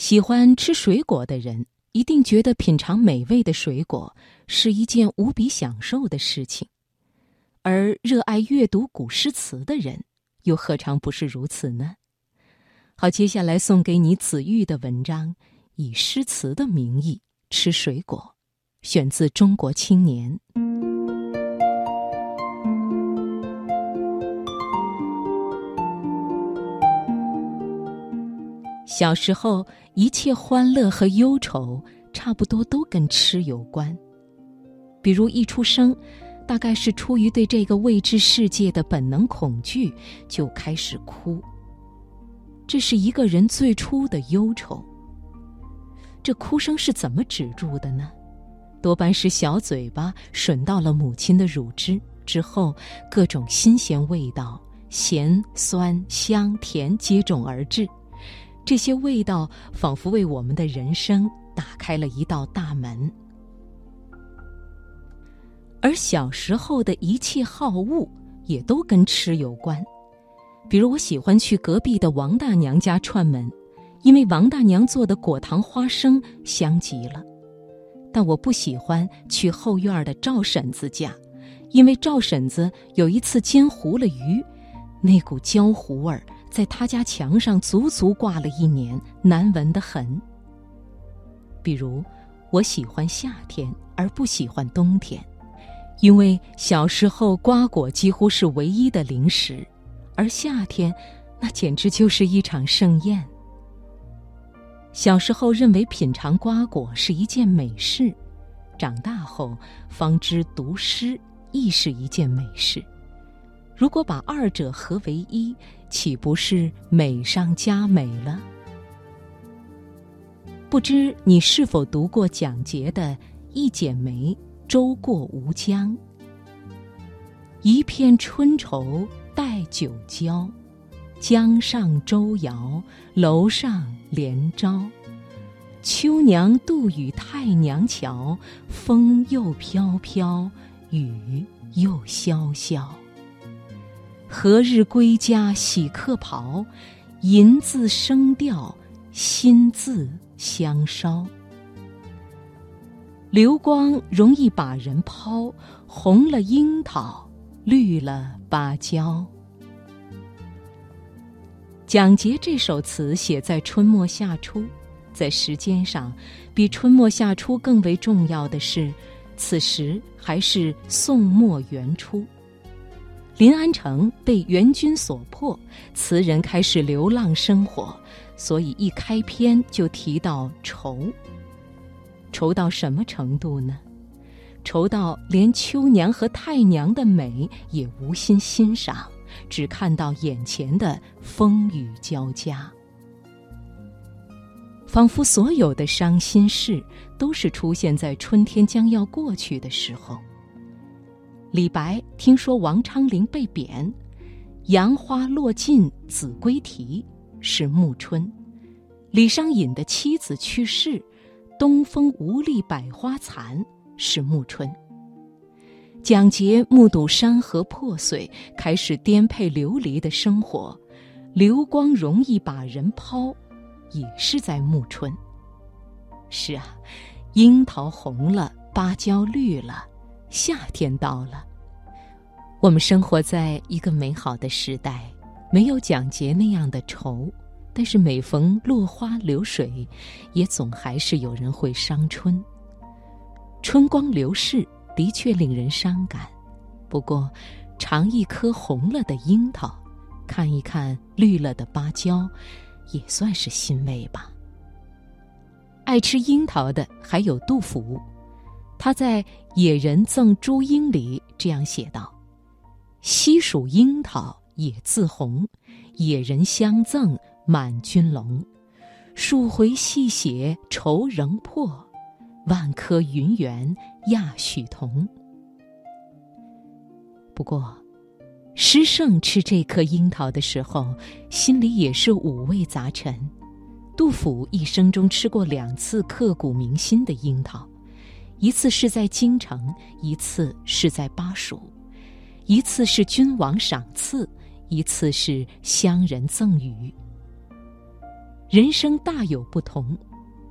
喜欢吃水果的人，一定觉得品尝美味的水果是一件无比享受的事情；而热爱阅读古诗词的人，又何尝不是如此呢？好，接下来送给你子玉的文章，以诗词的名义吃水果，选自《中国青年》。小时候，一切欢乐和忧愁，差不多都跟吃有关。比如一出生，大概是出于对这个未知世界的本能恐惧，就开始哭。这是一个人最初的忧愁。这哭声是怎么止住的呢？多半是小嘴巴吮到了母亲的乳汁之后，各种新鲜味道，咸、酸、香、甜接踵而至。这些味道仿佛为我们的人生打开了一道大门，而小时候的一切好恶也都跟吃有关。比如，我喜欢去隔壁的王大娘家串门，因为王大娘做的果糖花生香极了；但我不喜欢去后院的赵婶子家，因为赵婶子有一次煎糊了鱼，那股焦糊味儿。在他家墙上足足挂了一年，难闻的很。比如，我喜欢夏天而不喜欢冬天，因为小时候瓜果几乎是唯一的零食，而夏天那简直就是一场盛宴。小时候认为品尝瓜果是一件美事，长大后方知读诗亦是一件美事。如果把二者合为一，岂不是美上加美了？不知你是否读过蒋捷的《一剪梅·舟过吴江》？一片春愁待酒浇，江上舟摇，楼上帘招。秋娘渡与太娘桥，风又飘飘，雨又潇潇。何日归家洗客袍？银字声调，心字香烧。流光容易把人抛，红了樱桃，绿了芭蕉。蒋捷这首词写在春末夏初，在时间上，比春末夏初更为重要的是，此时还是宋末元初。临安城被元军所破，词人开始流浪生活，所以一开篇就提到愁。愁到什么程度呢？愁到连秋娘和太娘的美也无心欣赏，只看到眼前的风雨交加，仿佛所有的伤心事都是出现在春天将要过去的时候。李白听说王昌龄被贬，杨花落尽子规啼，是暮春；李商隐的妻子去世，东风无力百花残，是暮春。蒋捷目睹山河破碎，开始颠沛流离的生活，流光容易把人抛，也是在暮春。是啊，樱桃红了，芭蕉绿了。夏天到了，我们生活在一个美好的时代，没有蒋捷那样的愁，但是每逢落花流水，也总还是有人会伤春。春光流逝的确令人伤感，不过，尝一颗红了的樱桃，看一看绿了的芭蕉，也算是欣慰吧。爱吃樱桃的还有杜甫。他在《野人赠朱英》里这样写道：“西蜀樱桃也自红，野人相赠满军笼。数回细写愁仍破，万颗云缘亚许同。”不过，诗圣吃这颗樱桃的时候，心里也是五味杂陈。杜甫一生中吃过两次刻骨铭心的樱桃。一次是在京城，一次是在巴蜀，一次是君王赏赐，一次是乡人赠予。人生大有不同，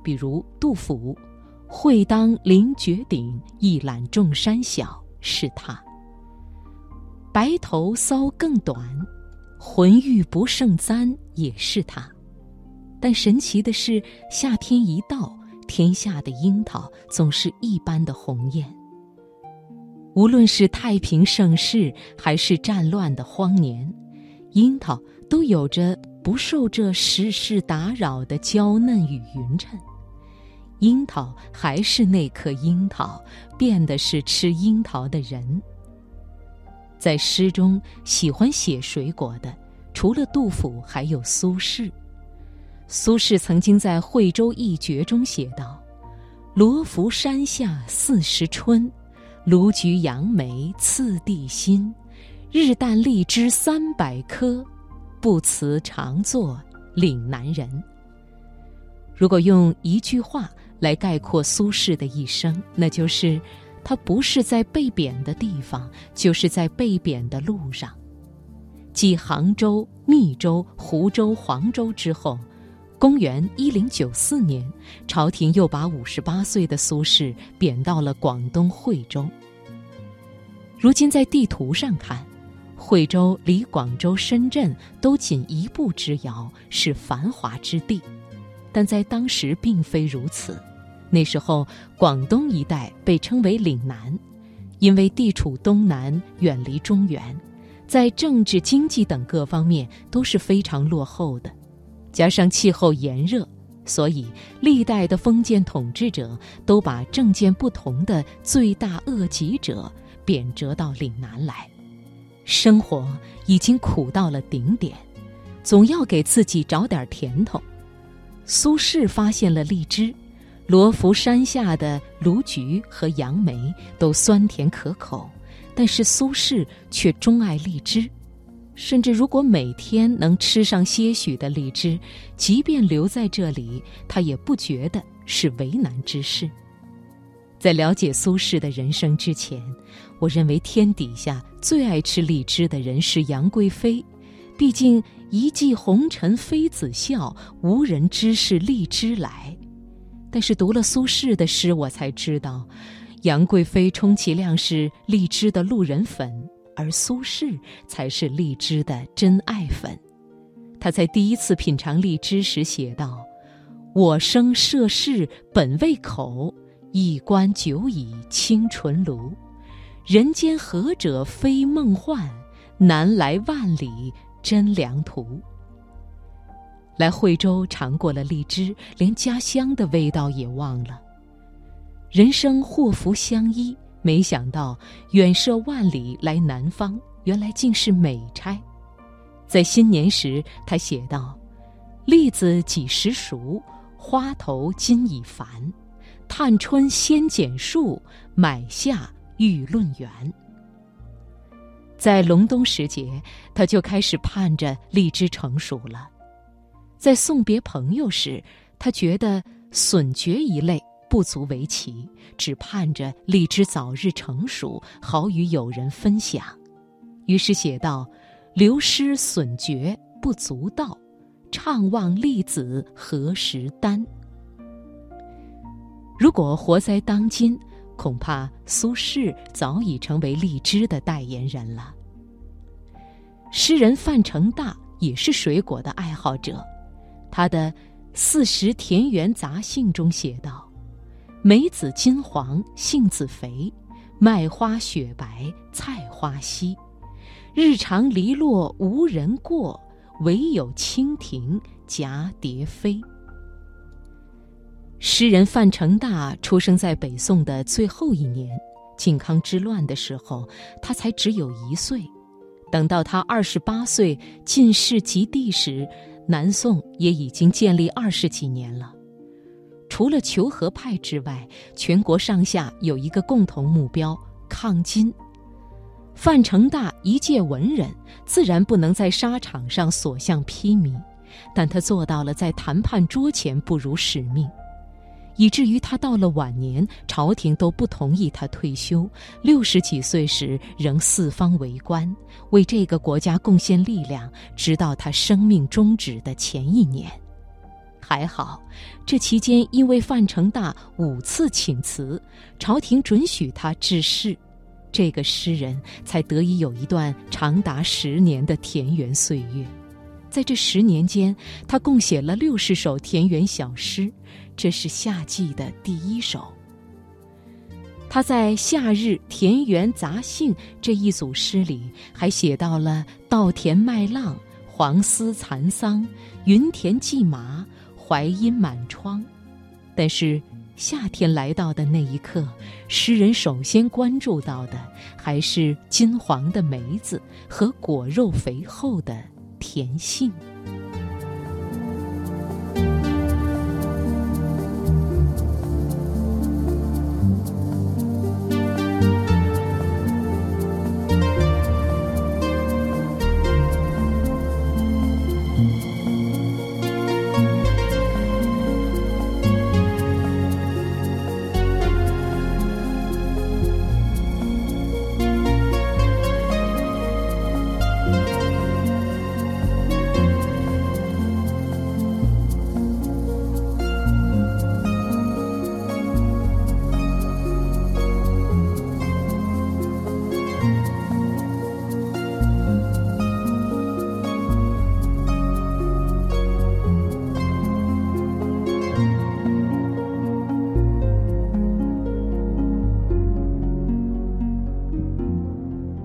比如杜甫：“会当凌绝顶，一览众山小。”是他。白头搔更短，浑欲不胜簪，也是他。但神奇的是，夏天一到，天下的樱桃总是一般的红艳。无论是太平盛世，还是战乱的荒年，樱桃都有着不受这世事打扰的娇嫩与匀称。樱桃还是那颗樱桃，变的是吃樱桃的人。在诗中喜欢写水果的，除了杜甫，还有苏轼。苏轼曾经在《惠州一绝》中写道：“罗浮山下四时春，卢橘杨梅次第新。日啖荔枝三百颗，不辞常作岭南人。”如果用一句话来概括苏轼的一生，那就是：他不是在被贬的地方，就是在被贬的路上。继杭州、密州、湖州、黄州之后。公元一零九四年，朝廷又把五十八岁的苏轼贬到了广东惠州。如今在地图上看，惠州离广州、深圳都仅一步之遥，是繁华之地。但在当时并非如此。那时候，广东一带被称为岭南，因为地处东南，远离中原，在政治、经济等各方面都是非常落后的。加上气候炎热，所以历代的封建统治者都把政见不同的罪大恶极者贬谪到岭南来，生活已经苦到了顶点，总要给自己找点甜头。苏轼发现了荔枝，罗浮山下的卢橘和杨梅都酸甜可口，但是苏轼却钟爱荔枝。甚至如果每天能吃上些许的荔枝，即便留在这里，他也不觉得是为难之事。在了解苏轼的人生之前，我认为天底下最爱吃荔枝的人是杨贵妃，毕竟一骑红尘妃子笑，无人知是荔枝来。但是读了苏轼的诗，我才知道，杨贵妃充其量是荔枝的路人粉。而苏轼才是荔枝的真爱粉。他在第一次品尝荔枝时写道：“我生涉世本未口，一观久已清纯炉。人间何者非梦幻？南来万里真良途。”来惠州尝过了荔枝，连家乡的味道也忘了。人生祸福相依。没想到远涉万里来南方，原来竟是美差。在新年时，他写道：“栗子几时熟？花头今已繁。探春先剪树，买下欲论园。”在隆冬时节，他就开始盼着荔枝成熟了。在送别朋友时，他觉得笋蕨一类。不足为奇，只盼着荔枝早日成熟，好与友人分享。于是写道：“流失损绝不足道，怅望荔子何时丹。”如果活在当今，恐怕苏轼早已成为荔枝的代言人了。诗人范成大也是水果的爱好者，他的《四时田园杂兴》中写道。梅子金黄，杏子肥，麦花雪白，菜花稀。日长篱落无人过，唯有蜻蜓蛱蝶飞。诗人范成大出生在北宋的最后一年，靖康之乱的时候，他才只有一岁。等到他二十八岁进士及第时，南宋也已经建立二十几年了。除了求和派之外，全国上下有一个共同目标：抗金。范成大一介文人，自然不能在沙场上所向披靡，但他做到了在谈判桌前不辱使命，以至于他到了晚年，朝廷都不同意他退休。六十几岁时，仍四方为官，为这个国家贡献力量，直到他生命终止的前一年。还好，这期间因为范成大五次请辞，朝廷准许他致仕，这个诗人才得以有一段长达十年的田园岁月。在这十年间，他共写了六十首田园小诗，这是夏季的第一首。他在《夏日田园杂兴》这一组诗里，还写到了稻田麦浪、黄丝蚕桑、云田蓟麻、槐荫满窗。但是夏天来到的那一刻，诗人首先关注到的还是金黄的梅子和果肉肥厚的甜杏。